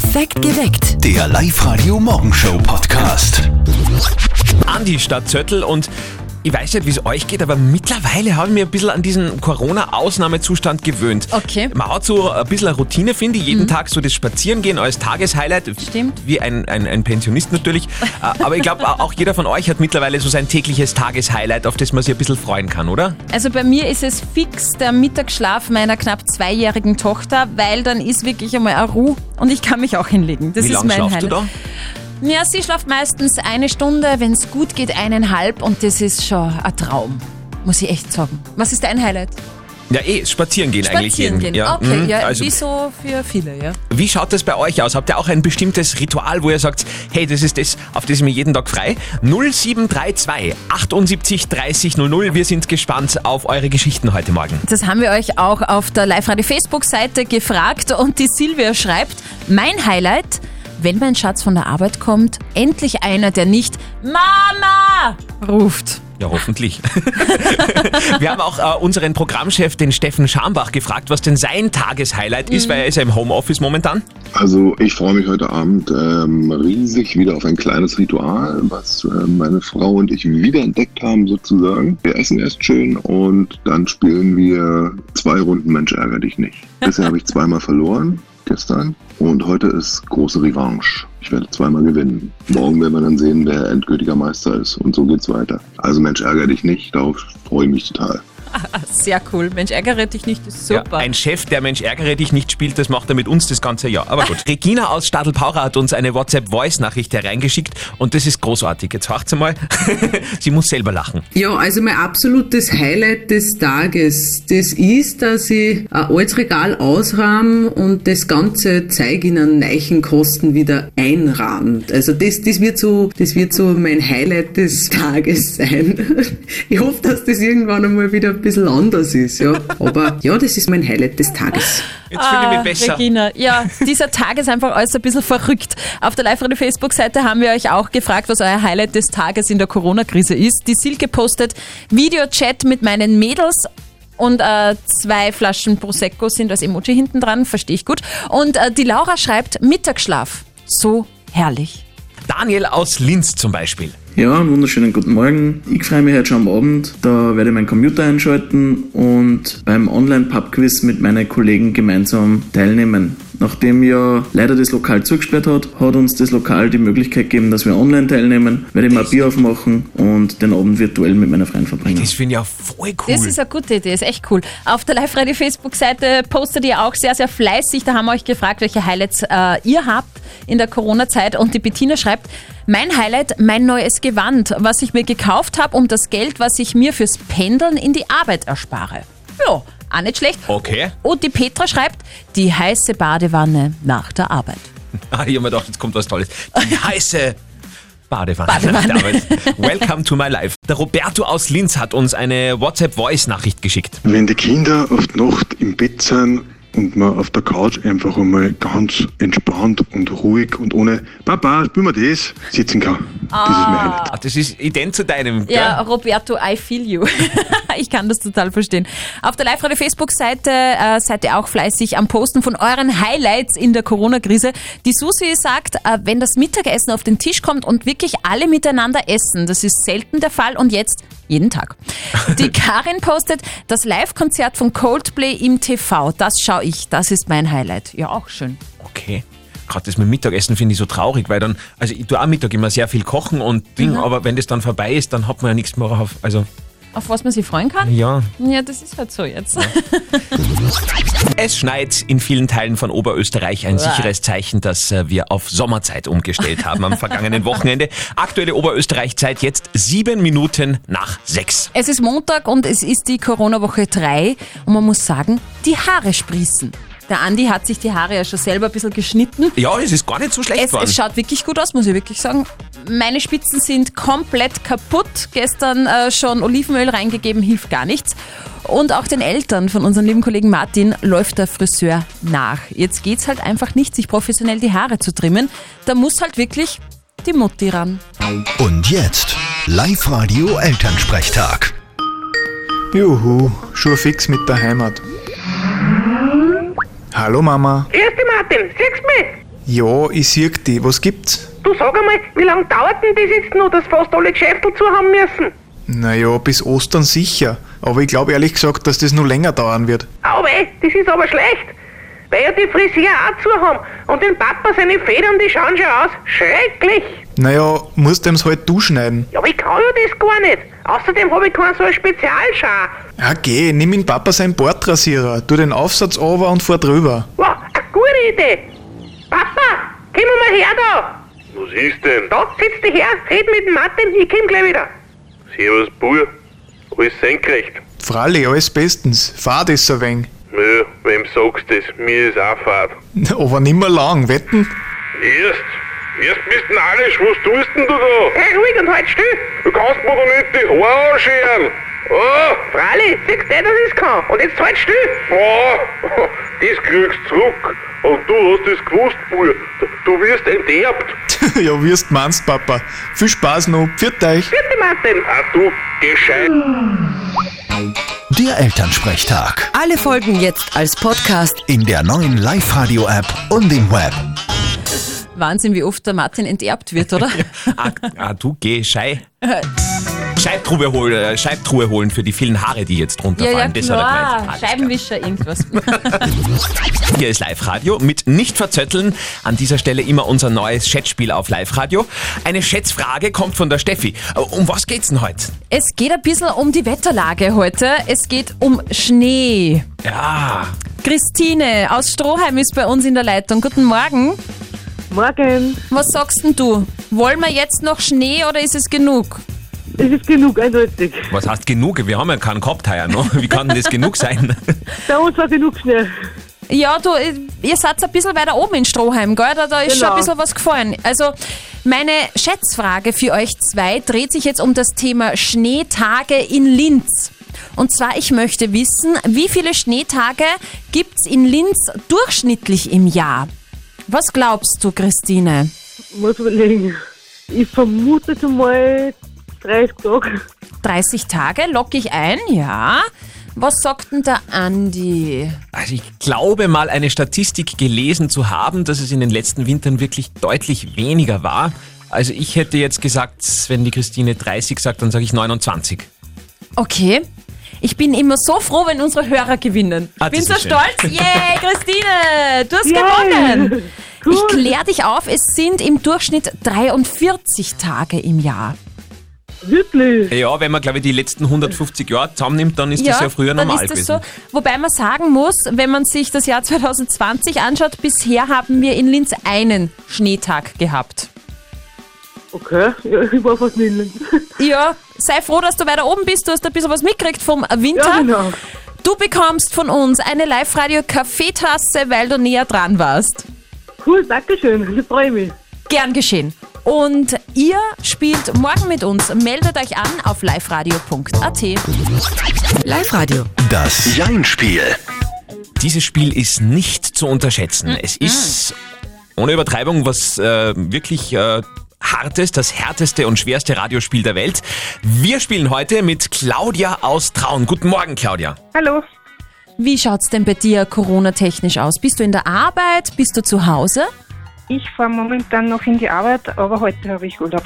Perfekt geweckt. Der Live-Radio Morgenshow Podcast. Andi statt Zöttl und ich weiß nicht, wie es euch geht, aber mittlerweile habe ich mir ein bisschen an diesen Corona-Ausnahmezustand gewöhnt. Okay. Man hat so ein bisschen eine Routine, finde ich. Jeden Tag so das Spazierengehen als Tageshighlight. Stimmt. Wie ein, ein, ein Pensionist natürlich. Äh, aber ich glaube, auch jeder von euch hat mittlerweile so sein tägliches Tageshighlight, auf das man sich ein bisschen freuen kann, oder? Also bei mir ist es fix der Mittagsschlaf meiner knapp zweijährigen Tochter, weil dann ist wirklich einmal eine Ruhe und ich kann mich auch hinlegen. Das wie ist mein Highlight. du da? Ja, sie schlaft meistens eine Stunde, wenn es gut geht, eineinhalb und das ist schon ein Traum. Muss ich echt sagen. Was ist dein Highlight? Ja, eh, spazieren gehen eigentlich. Spazieren gehen. Ja, okay, mhm. ja, also, wie so für viele, ja. Wie schaut das bei euch aus? Habt ihr auch ein bestimmtes Ritual, wo ihr sagt, hey, das ist das, auf das ich mir jeden Tag frei? 0732 78 30 00. Wir sind gespannt auf eure Geschichten heute Morgen. Das haben wir euch auch auf der Live-Radio-Facebook-Seite gefragt und die Silvia schreibt, mein Highlight, wenn mein Schatz von der Arbeit kommt, endlich einer, der nicht Mama ruft. Ja, hoffentlich. Wir haben auch äh, unseren Programmchef, den Steffen Schambach, gefragt, was denn sein Tageshighlight ist, weil er ist ja im Homeoffice momentan. Also ich freue mich heute Abend ähm, riesig wieder auf ein kleines Ritual, was äh, meine Frau und ich wiederentdeckt haben sozusagen. Wir essen erst schön und dann spielen wir zwei Runden Mensch ärger dich nicht. Bisher habe ich zweimal verloren, gestern. Und heute ist große Revanche. Ich werde zweimal gewinnen. Morgen werden wir dann sehen, wer endgültiger Meister ist. Und so geht's weiter. Also Mensch ärger dich nicht, darauf freue ich mich total. Sehr cool. Mensch, ärgere dich nicht, ist Ja, super. ein Chef, der Mensch ärgere dich nicht spielt, das macht er mit uns das ganze Jahr. Aber gut. Regina aus Stadelpaucher hat uns eine WhatsApp-Voice-Nachricht hereingeschickt und das ist großartig. Jetzt hört's mal. Sie muss selber lachen. Ja, also mein absolutes Highlight des Tages, das ist, dass ich ein altes Regal ausrahme und das ganze Zeug in einen neuen Kosten wieder einrahmt. Also das, das wird so, das wird so mein Highlight des Tages sein. Ich hoffe, dass das irgendwann einmal wieder ein bisschen anders ist, ja. Aber ja, das ist mein Highlight des Tages. Jetzt fühle ich mich Ah, besser. Regina, ja, dieser Tag ist einfach alles ein bisschen verrückt. Auf der Live-Radio-Facebook-Seite haben wir euch auch gefragt, was euer Highlight des Tages in der Corona-Krise ist. Die Silke postet Videochat mit meinen Mädels und äh, zwei Flaschen Prosecco sind als Emoji hinten dran, verstehe ich gut. Und äh, die Laura schreibt Mittagsschlaf. So herrlich. Daniel aus Linz zum Beispiel. Ja, einen wunderschönen guten Morgen. Ich freue mich heute schon am Abend. Da werde ich meinen Computer einschalten und beim Online-Pub-Quiz mit meinen Kollegen gemeinsam teilnehmen. Nachdem ja leider das Lokal zugesperrt hat, hat uns das Lokal die Möglichkeit gegeben, dass wir online teilnehmen. Werde ich mal ein Bier aufmachen und den Abend virtuell mit meiner Freundin verbringen. Das finde ich ja voll cool. Das ist eine gute Idee, ist echt cool. Auf der Live-Radio-Facebook-Seite postet ihr auch sehr, sehr fleißig. Da haben wir euch gefragt, welche Highlights äh, ihr habt in der Corona-Zeit. Und die Bettina schreibt, mein Highlight, mein neues Gewand, was ich mir gekauft habe, um das Geld, was ich mir fürs Pendeln in die Arbeit erspare. Ja, auch nicht schlecht. Okay. Und die Petra schreibt, die heiße Badewanne nach der Arbeit. Ah, ich habe mir gedacht, jetzt kommt was Tolles. Die heiße Badewanne. Badewanne. Damit. Welcome to my life. Der Roberto aus Linz hat uns eine WhatsApp-Voice-Nachricht geschickt. Wenn die Kinder auf die Nacht im Bett sind und man auf der Couch einfach einmal ganz entspannt und ruhig und ohne Papa, spielen wir das, sitzen kann. Das ist mein Highlight. Ah, das ist ident zu deinem. Gell? Ja, Roberto, I feel you. ich kann das total verstehen. Auf der Live-Radio-Facebook-Seite äh, seid ihr auch fleißig am Posten von euren Highlights in der Corona-Krise. Die Susi sagt, äh, wenn das Mittagessen auf den Tisch kommt und wirklich alle miteinander essen, das ist selten der Fall und jetzt jeden Tag. Die Karin postet das Live-Konzert von Coldplay im TV. Das schaue ich, das ist mein Highlight. Ja, auch schön. Okay. Gerade das mit Mittagessen finde ich so traurig, weil dann, also ich tue am Mittag immer sehr viel kochen und Ding, Mhm. aber wenn das dann vorbei ist, dann hat man ja nichts mehr auf. Also, Auf was man sich freuen kann? ja. Ja, das ist halt so jetzt. Es schneit in vielen Teilen von Oberösterreich. Ein sicheres Zeichen, dass äh, wir auf Sommerzeit umgestellt haben am vergangenen Wochenende. Aktuelle Oberösterreich-Zeit jetzt sieben Minuten nach sechs. Es ist Montag und es ist die Corona-Woche 3 und man muss sagen, die Haare sprießen. Der Andi hat sich die Haare ja schon selber ein bisschen geschnitten. Ja, es ist gar nicht so schlecht Es, es schaut wirklich gut aus, muss ich wirklich sagen. Meine Spitzen sind komplett kaputt. Gestern äh, schon Olivenöl reingegeben, hilft gar nichts. Und auch den Eltern von unserem lieben Kollegen Martin läuft der Friseur nach. Jetzt geht's halt einfach nicht, sich professionell die Haare zu trimmen. Da muss halt wirklich die Mutti ran. Und jetzt Live-Radio Elternsprechtag. Juhu, schon fix mit der Heimat. Hallo Mama. Grüß dich, Martin. Siehst du mich? Ja, ich sieg die. Was gibt's? Du sag einmal, wie lange dauert denn das jetzt noch, dass fast alle Geschäfte zu haben müssen? Naja, bis Ostern sicher. Aber ich glaube ehrlich gesagt, dass das nur länger dauern wird. Aber das ist aber schlecht. Weil ja die Friseur auch zu haben. Und den Papa seine Federn, die schauen schon aus. Schrecklich. Naja, musst dem's halt du schneiden. Ja, aber ich kann ja das gar nicht. Außerdem habe ich keinen so einen Spezialschar. Ja, geh, nimm in Papa seinen Bordrasierer, tu den Aufsatz over und fahr drüber. Wow, eine gute Idee. Papa, komm mal her da. Was ist denn? Da sitzt du her, red mit dem Martin, ich komm gleich wieder. Servus, Bur. Alles senkrecht. Freilich, alles bestens. Fahr das ein wenig. Nö, wem sagst du das? Mir ist auch Fahrt. Aber nimmer lang, wetten? Erst? Erst bist du narrisch. Was tust denn du da? Hey, ruhig und halt still. Du kannst mir doch nicht die Haare anscheren. Oh, Fralli, siehst du, dass ich's kann. Und jetzt halt still. oh, das kriegst du zurück. Und du hast es gewusst, Bur. Du wirst enterbt. ja, wirst meinst, Papa. Viel Spaß noch. Pfiat euch. Bitte, Martin. Ah, du, gescheit. Der Elternsprechtag. Alle Folgen jetzt als Podcast. In der neuen Live-Radio-App und im Web. Wahnsinn, wie oft der Martin enterbt wird, oder? Ah, ah du geh, Schei. Scheibtruhe holen, äh, Scheibtruhe holen für die vielen Haare, die jetzt ja, runterfallen. ja, Das hat er klar. gemeint. Alles klar. Scheibenwischer, irgendwas. Hier ist Live-Radio mit nicht verzötteln. An dieser Stelle immer unser neues Chatspiel auf Live-Radio. Eine Schätzfrage kommt von der Steffi. Äh, Um was geht's denn heute? es geht ein bisschen um die Wetterlage heute. Es geht um Schnee. Ja, Christine aus Stroheim ist bei uns in der Leitung. Guten Morgen. Morgen. Was sagst denn du? Wollen wir jetzt noch Schnee oder ist es genug? Es ist genug, eindeutig. was heißt genug? Wir haben ja keinen gehabt heuer noch. Wie kann denn das genug sein? Bei uns war genug Schnee. Ja, du, ihr seid ein bisschen weiter oben in Stroheim, gell? Da, da ist schon Genau. ein bisschen was gefallen. Also, meine Schätzfrage für euch zwei dreht sich jetzt um das Thema Schneetage in Linz. Und zwar, ich möchte wissen, wie viele Schneetage gibt's in Linz durchschnittlich im Jahr? Was glaubst du, Christine? Muss überlegen. Ich vermute jetzt mal 30 Tage. 30 Tage, lock ich ein, ja. Was sagt denn der Andi? Also ich glaube mal eine Statistik gelesen zu haben, dass es in den letzten Wintern wirklich deutlich weniger war. Also ich hätte jetzt gesagt, wenn die Christine 30 sagt, dann sage ich 29. Okay. Ich bin immer so froh, wenn unsere Hörer gewinnen. Ah, ich bin das so schön. stolz. Yay, Christine, du hast Yay. gewonnen. Cool. Ich kläre dich auf, es sind im Durchschnitt 43 Tage im Jahr. Wirklich? Ja, wenn man glaube ich die letzten 150 Jahre zusammennimmt, dann ist das ja früher dann normal ist das gewesen. so. Wobei man sagen muss, wenn man sich das Jahr 2020 anschaut, bisher haben wir in Linz einen Schneetag gehabt. Okay, ja, ich war fast nicht in Linz. Ja, sei froh, dass du weiter oben bist. Du hast ein bisschen was mitgekriegt vom Winter. Ja, genau. Du bekommst von uns eine Live-Radio-Kaffeetasse, weil du näher dran warst. Cool, danke schön. Ich freue mich. Gern geschehen. Und ihr spielt morgen mit uns. Meldet euch an auf liveradio.at. Live-Radio. Das Jein-Spiel. Dieses Spiel ist nicht zu unterschätzen. Es ist ohne Übertreibung was äh, wirklich äh, hartes, das härteste und schwerste Radiospiel der Welt. Wir spielen heute mit Claudia aus Traun. Guten Morgen, Claudia. Hallo. Wie schaut's denn bei dir Corona-technisch aus? Bist du in der Arbeit? Bist du zu Hause? Ich fahre momentan noch in die Arbeit, aber heute habe ich Urlaub.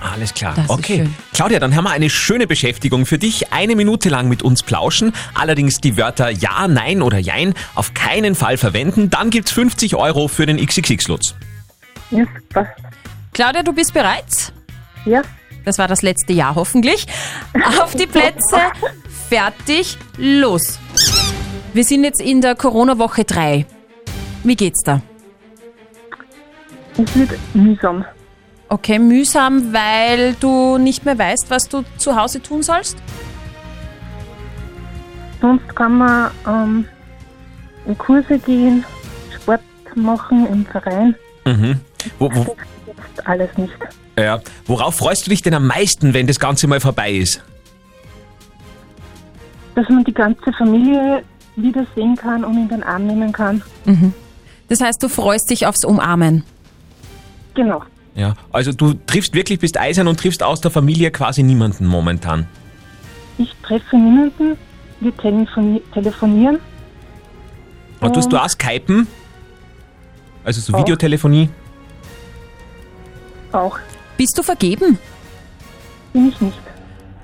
Alles klar. Das okay. Claudia, dann haben wir eine schöne Beschäftigung für dich. Eine Minute lang mit uns plauschen. Allerdings die Wörter Ja, Nein oder Jein auf keinen Fall verwenden. Dann gibt's 50 Euro für den XXX-Lutz. Ja, passt. Claudia, du bist bereit? Ja, Das war das letzte Jahr hoffentlich. Auf die Plätze, fertig, los. Wir sind jetzt in der Corona-Woche 3. Wie geht's da? es wird mühsam. Okay, mühsam, weil du nicht mehr weißt, was du zu Hause tun sollst? Sonst kann man ähm, in Kurse gehen, Sport machen im Verein. Mhm. Wo, wo, Jetzt alles nicht. ja. Worauf freust du dich denn am meisten, wenn das Ganze mal vorbei ist? Dass man die ganze Familie wiedersehen kann und in den Arm nehmen kann. Das heißt, du freust dich aufs Umarmen. Genau. Ja. Also du triffst wirklich, bist eisern und triffst aus der Familie quasi niemanden momentan. Ich treffe niemanden. Wir telefoni telefonieren. Und tust du auch Skypen? Also so Auch. Videotelefonie? Auch Bist du vergeben? bin ich nicht.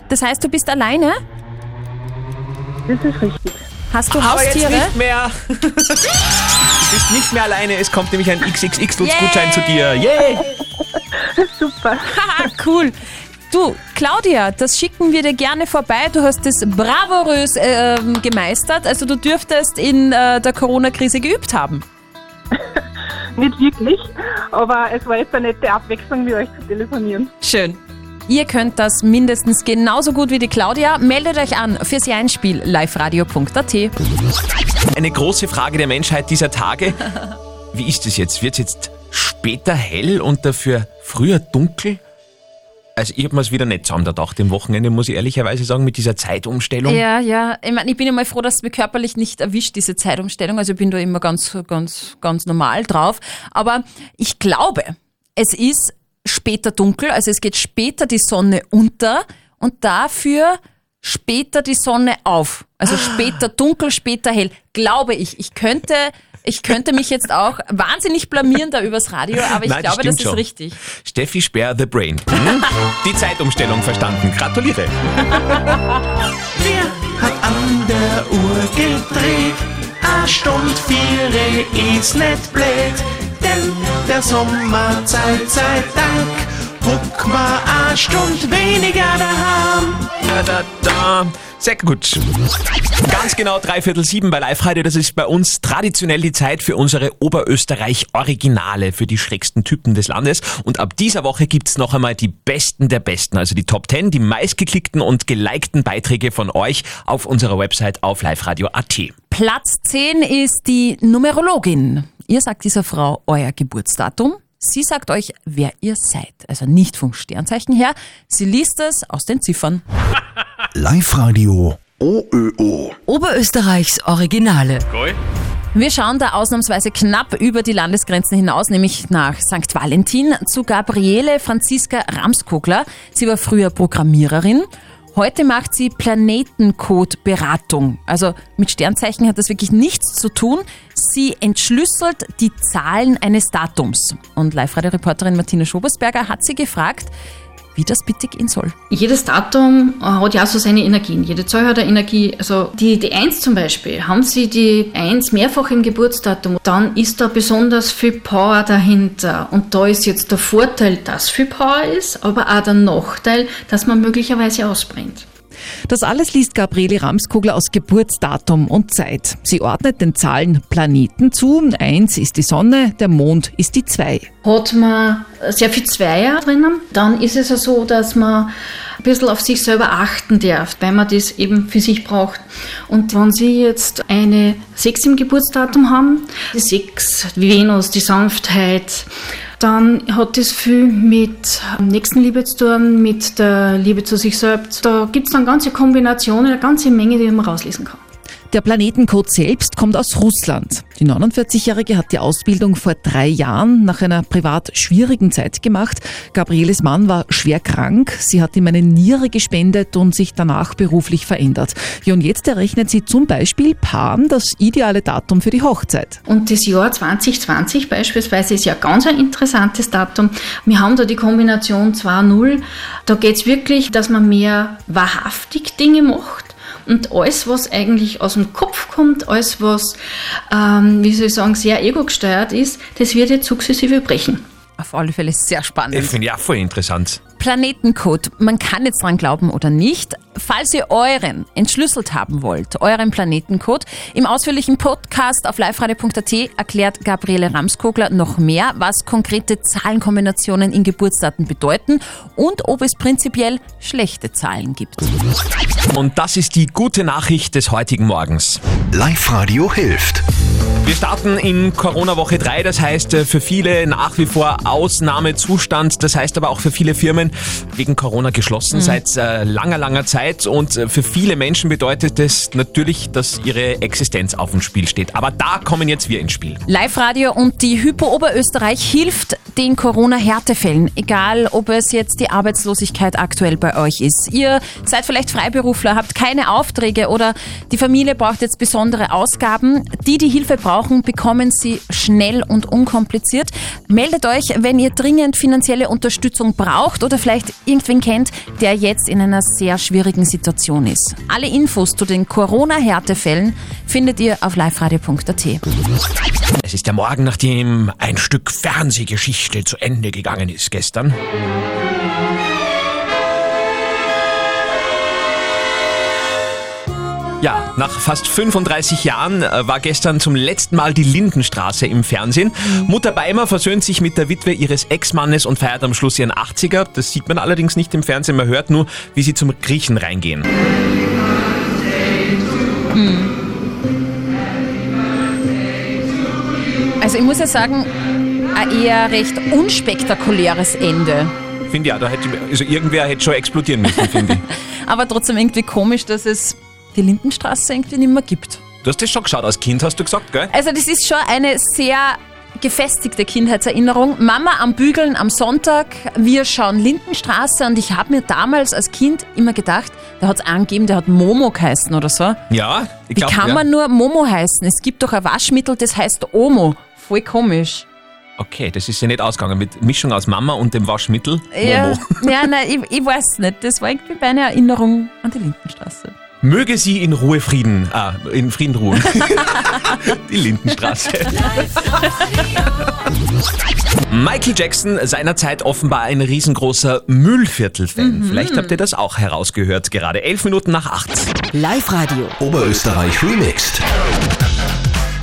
Das heißt, du bist alleine? Das ist richtig. Hast du Aber jetzt Haustiere? nicht mehr. du bist nicht mehr alleine. Es kommt nämlich ein XXX-Lutz-Gutschein zu dir. Yay! Super. Haha, cool. Du, Claudia, das schicken wir dir gerne vorbei. Du hast das bravourös ähm, gemeistert. Also du dürftest in äh, der Corona-Krise geübt haben. Nicht wirklich, aber es war jetzt eine nette Abwechslung, mit euch zu telefonieren. Schön. Ihr könnt das mindestens genauso gut wie die Claudia. Meldet euch an fürs Einspiel liveradio.at. Eine große Frage der Menschheit dieser Tage. Wie ist es jetzt? Wird es jetzt später hell und dafür früher dunkel? Also ich habe mir es wieder nicht zusammengedacht im Wochenende, muss ich ehrlicherweise sagen, mit dieser Zeitumstellung. Ja, ja. Ich meine, ich bin immer froh, dass es mir körperlich nicht erwischt, diese Zeitumstellung. Also ich bin da immer ganz, ganz, ganz normal drauf. Aber ich glaube, es ist später dunkel, also es geht später die Sonne unter und dafür später die Sonne auf. Also später dunkel, später hell. Glaube ich. Ich könnte, ich könnte mich jetzt auch wahnsinnig blamieren da übers Radio, aber ich Nein, das glaube, das stimmt ist schon. richtig. Steffi Speer, The Brain. Hm? Die Zeitumstellung verstanden. Gratuliere. Wer hat an der Uhr gedreht? A Stund vier ist nicht blöd, der Sommerzeit sei Dank. Huck mal a Stund weniger daheim. Da, da, da. Sehr gut. Ganz genau dreiviertel sieben bei Live Radio. Das ist bei uns traditionell die Zeit für unsere Oberösterreich-Originale für die schrägsten Typen des Landes. Und ab dieser Woche gibt's noch einmal die besten der besten, also die Top 10, die meistgeklickten und gelikten Beiträge von euch auf unserer Website auf liveradio.at. Platz 10 ist die Numerologin. Ihr sagt dieser Frau euer Geburtsdatum. Sie sagt euch, wer ihr seid. Also nicht vom Sternzeichen her. Sie liest es aus den Ziffern. Live-Radio OÖO. Oberösterreichs Originale. Wir schauen da ausnahmsweise knapp über die Landesgrenzen hinaus, nämlich nach St. Valentin zu Gabriele Franziska Ramskogler. Sie war früher Programmiererin. Heute macht sie Planetencode-Beratung. Also mit Sternzeichen hat das wirklich nichts zu tun. Sie entschlüsselt die Zahlen eines Datums. Und Live-Radio-Reporterin Martina Schobersberger hat sie gefragt, wie das bitte gehen soll. Jedes Datum hat ja so seine Energien. Jede Zahl hat eine Energie. Also die, die 1 zum Beispiel, haben Sie die 1 mehrfach im Geburtsdatum, dann ist da besonders viel Power dahinter. Und da ist jetzt der Vorteil, dass viel Power ist, aber auch der Nachteil, dass man möglicherweise ausbrennt. Das alles liest Gabriele Ramskogler aus Geburtsdatum und Zeit. Sie ordnet den Zahlen Planeten zu. Eins ist die Sonne, der Mond ist die zwei. Hat man sehr viel Zweier drinnen, dann ist es ja so, dass man ein bisschen auf sich selber achten darf, weil man das eben für sich braucht. Und wenn Sie jetzt eine 6 im Geburtsdatum haben, die 6, die Venus, die Sanftheit, dann hat das viel mit Nächstenliebe zu tun, mit der Liebe zu sich selbst. Da gibt es dann ganze Kombinationen, eine ganze Menge, die man rauslesen kann. Der Planetencode selbst kommt aus Russland. Die 49-Jährige hat die Ausbildung vor drei Jahren nach einer privat schwierigen Zeit gemacht. Gabrieles Mann war schwer krank. Sie hat ihm eine Niere gespendet und sich danach beruflich verändert. Und jetzt errechnet sie zum Beispiel Paaren das ideale Datum für die Hochzeit. Und das Jahr 2020 beispielsweise ist ja ganz ein interessantes Datum. Wir haben da die Kombination 2-0. Da geht es wirklich, dass man mehr wahrhaftig Dinge macht. Und alles, was eigentlich aus dem Kopf kommt, alles, was, ähm, wie soll ich sagen, sehr ego-gesteuert ist, das wird jetzt sukzessive brechen. Auf alle Fälle sehr spannend. Ich finde ja voll interessant. Planetencode. Man kann jetzt dran glauben oder nicht. Falls ihr euren entschlüsselt haben wollt, euren Planetencode, im ausführlichen Podcast auf liveradio.at erklärt Gabriele Ramskogler noch mehr, was konkrete Zahlenkombinationen in Geburtsdaten bedeuten und ob es prinzipiell schlechte Zahlen gibt. Und das ist die gute Nachricht des heutigen Morgens. Live-Radio hilft. Wir starten in Corona-Woche 3, das heißt äh, für viele nach wie vor Ausnahmezustand, das heißt aber auch für viele Firmen, Fernsehen wegen Corona geschlossen Mhm. seit äh, langer, langer Zeit und äh, für viele Menschen bedeutet es natürlich, dass ihre Existenz auf dem Spiel steht. Aber da kommen jetzt wir ins Spiel. Live-Radio und die Hypo Oberösterreich hilft den Corona-Härtefällen, egal ob es jetzt die Arbeitslosigkeit aktuell bei euch ist. Ihr seid vielleicht Freiberufler, habt keine Aufträge oder die Familie braucht jetzt besondere Ausgaben. Die, die Hilfe brauchen, bekommen sie schnell und unkompliziert. Meldet euch, wenn ihr dringend finanzielle Unterstützung braucht oder vielleicht irgendwen kennt, der jetzt in einer sehr schwierigen Situation ist. Alle Infos zu den Corona-Härtefällen findet ihr auf liveradio.at. Es ist der Morgen, nachdem ein Stück Fernsehgeschichte zu Ende gegangen ist gestern. Ja, nach fast 35 Jahren äh, war gestern zum letzten Mal die Lindenstraße im Fernsehen. Mutter Beimer versöhnt sich mit der Witwe ihres Ex-Mannes und feiert am Schluss ihren 80er. Das sieht man allerdings nicht im Fernsehen, man hört nur, wie sie zum Griechen reingehen. Also ich muss ja sagen, ein eher recht unspektakuläres Ende. Finde ja, da hätte, also irgendwer hätte schon explodieren müssen, finde ich. Aber trotzdem irgendwie komisch, dass es die Lindenstraße irgendwie nicht mehr gibt. Du hast das schon geschaut als Kind, hast du gesagt, gell? Also das ist schon eine sehr gefestigte Kindheitserinnerung. Mama am Bügeln am Sonntag, wir schauen Lindenstraße und ich habe mir damals als Kind immer gedacht, da hat es angegeben, der hat Momo geheißen oder so. Ja, ich Wie glaube, kann ja. man nur Momo heißen? Es gibt doch ein Waschmittel, das heißt Omo. Voll komisch. Okay, das ist ja nicht ausgegangen mit Mischung aus Mama und dem Waschmittel. Ja, Momo. ja nein, ich, ich weiß nicht. Das war irgendwie meine Erinnerung an die Lindenstraße. Möge sie in Ruhe Frieden, ah, in Frieden ruhen. Die Lindenstraße. Michael Jackson, seinerzeit offenbar ein riesengroßer Müllviertel-Fan. Vielleicht habt ihr das auch herausgehört. Gerade elf Minuten nach acht. Live-Radio. Oberösterreich remixed.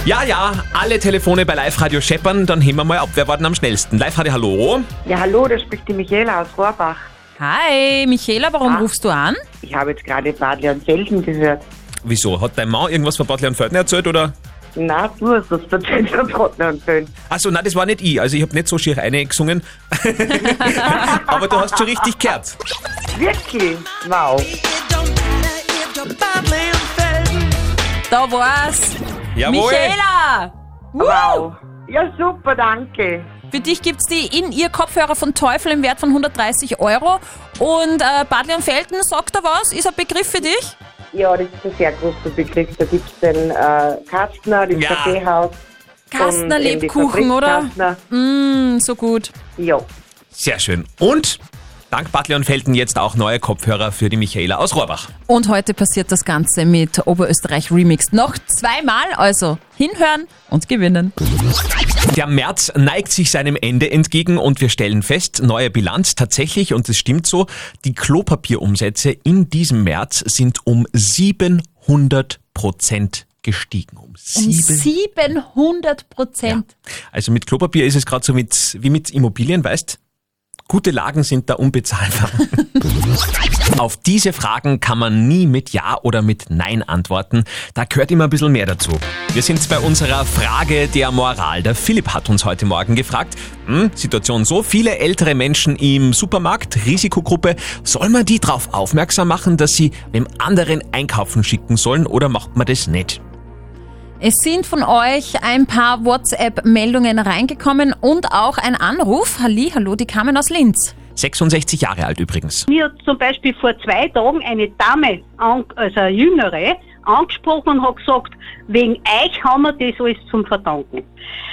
Ja, ja, alle Telefone bei Live-Radio scheppern. Dann heben wir mal ab. Wer war denn am schnellsten? Live-Radio, hallo? Ja, hallo, da spricht die Michaela aus Rohrbach. Hi, Michaela, warum rufst du an? Ich habe jetzt gerade Badle und Felden gehört. Wieso? Hat dein Mann irgendwas von Bad Felden erzählt, oder? Na, du hast das erzählt von Badle und Felden. Achso, nein, das war nicht ich. Also ich habe nicht so schier eingesungen. Aber du hast schon richtig gehört. Wirklich? Wow. Da war's. Jawohl. Michaela! Wow. Ja, super, danke. Für dich gibt's die in ihr Kopfhörer von Teufel im Wert von 130 Euro. Und äh, Badle und Felden, sagt er was? Ist ein Begriff für dich? Ja, das ist ein sehr großer Begriff. Da gibt es den äh, Kastner, das Ja. Kaffeehaus. Kastner die Lebkuchen, oder? Kastner. Mm, so gut. Ja. Sehr schön. Und dank Butler und Felten jetzt auch neue Kopfhörer für die Michaela aus Rohrbach. Und heute passiert das Ganze mit Oberösterreich Remixed. Noch zweimal, also hinhören und gewinnen. Der März neigt sich seinem Ende entgegen und wir stellen fest, neue Bilanz tatsächlich, und es stimmt so, die Klopapierumsätze in diesem März sind um 700 Prozent gestiegen. Um Um sieben. 700 Prozent. Also mit Klopapier ist es gerade so mit, wie mit Immobilien, weißt? Gute Lagen sind da unbezahlbar. Auf diese Fragen kann man nie mit Ja oder mit Nein antworten. Da gehört immer ein bisschen mehr dazu. Wir sind bei unserer Frage der Moral. Der Philipp hat uns heute Morgen gefragt, hm, Situation so, viele ältere Menschen im Supermarkt, Risikogruppe, soll man die darauf aufmerksam machen, dass sie dem anderen einkaufen schicken sollen oder macht man das nicht? Es sind von euch ein paar WhatsApp-Meldungen reingekommen und auch ein Anruf. Halli, hallo, die kamen aus Linz. 66 Jahre alt übrigens. Mir hat zum Beispiel vor zwei Tagen eine Dame, also eine Jüngere, angesprochen und hat gesagt, wegen euch haben wir das alles zum Verdanken.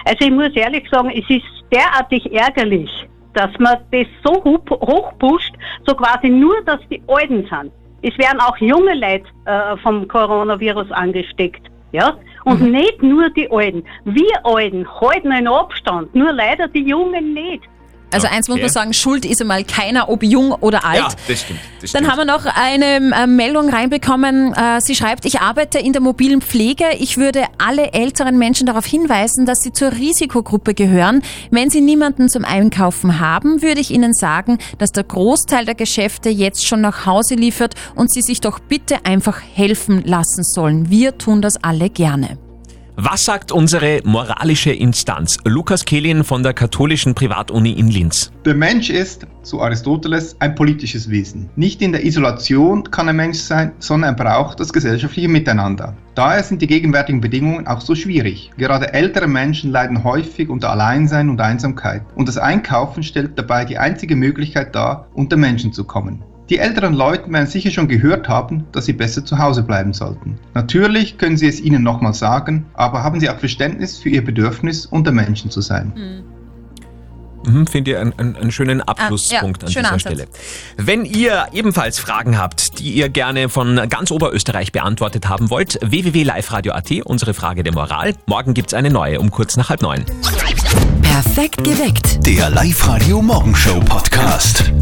Also ich muss ehrlich sagen, es ist derartig ärgerlich, dass man das so hoch- hochpusht, so quasi nur, dass die Alten sind. Es werden auch junge Leute äh, vom Coronavirus angesteckt. Ja? Und nicht nur die Alten. Wir Alten halten einen Abstand, nur leider die Jungen nicht. Also eins muss Okay. man sagen, schuld ist einmal keiner, ob jung oder alt. Ja, das stimmt. Das Dann stimmt. haben wir noch eine äh, Meldung reinbekommen. Äh, sie schreibt, ich arbeite in der mobilen Pflege. Ich würde alle älteren Menschen darauf hinweisen, dass sie zur Risikogruppe gehören. Wenn sie niemanden zum Einkaufen haben, würde ich ihnen sagen, dass der Großteil der Geschäfte jetzt schon nach Hause liefert und sie sich doch bitte einfach helfen lassen sollen. Wir tun das alle gerne. Was sagt unsere moralische Instanz? Lukas Kehlin von der katholischen Privatuni in Linz. Der Mensch ist, so Aristoteles, ein politisches Wesen. Nicht in der Isolation kann ein Mensch sein, sondern er braucht das gesellschaftliche Miteinander. Daher sind die gegenwärtigen Bedingungen auch so schwierig. Gerade ältere Menschen leiden häufig unter Alleinsein und Einsamkeit. Und das Einkaufen stellt dabei die einzige Möglichkeit dar, unter Menschen zu kommen. Die älteren Leute werden sicher schon gehört haben, dass sie besser zu Hause bleiben sollten. Natürlich können Sie es ihnen nochmal sagen, aber haben Sie auch Verständnis für Ihr Bedürfnis, unter Menschen zu sein. Mhm, Finde ich einen, einen, einen schönen Abschlusspunkt Ah, ja, an dieser Ansatz. Stelle. Wenn ihr ebenfalls Fragen habt, die ihr gerne von ganz Oberösterreich beantwortet haben wollt, www.liveradio.at, unsere Frage der Moral. Morgen gibt's eine neue um kurz nach halb neun. Perfekt geweckt. Der Live-Radio Morgenshow Podcast.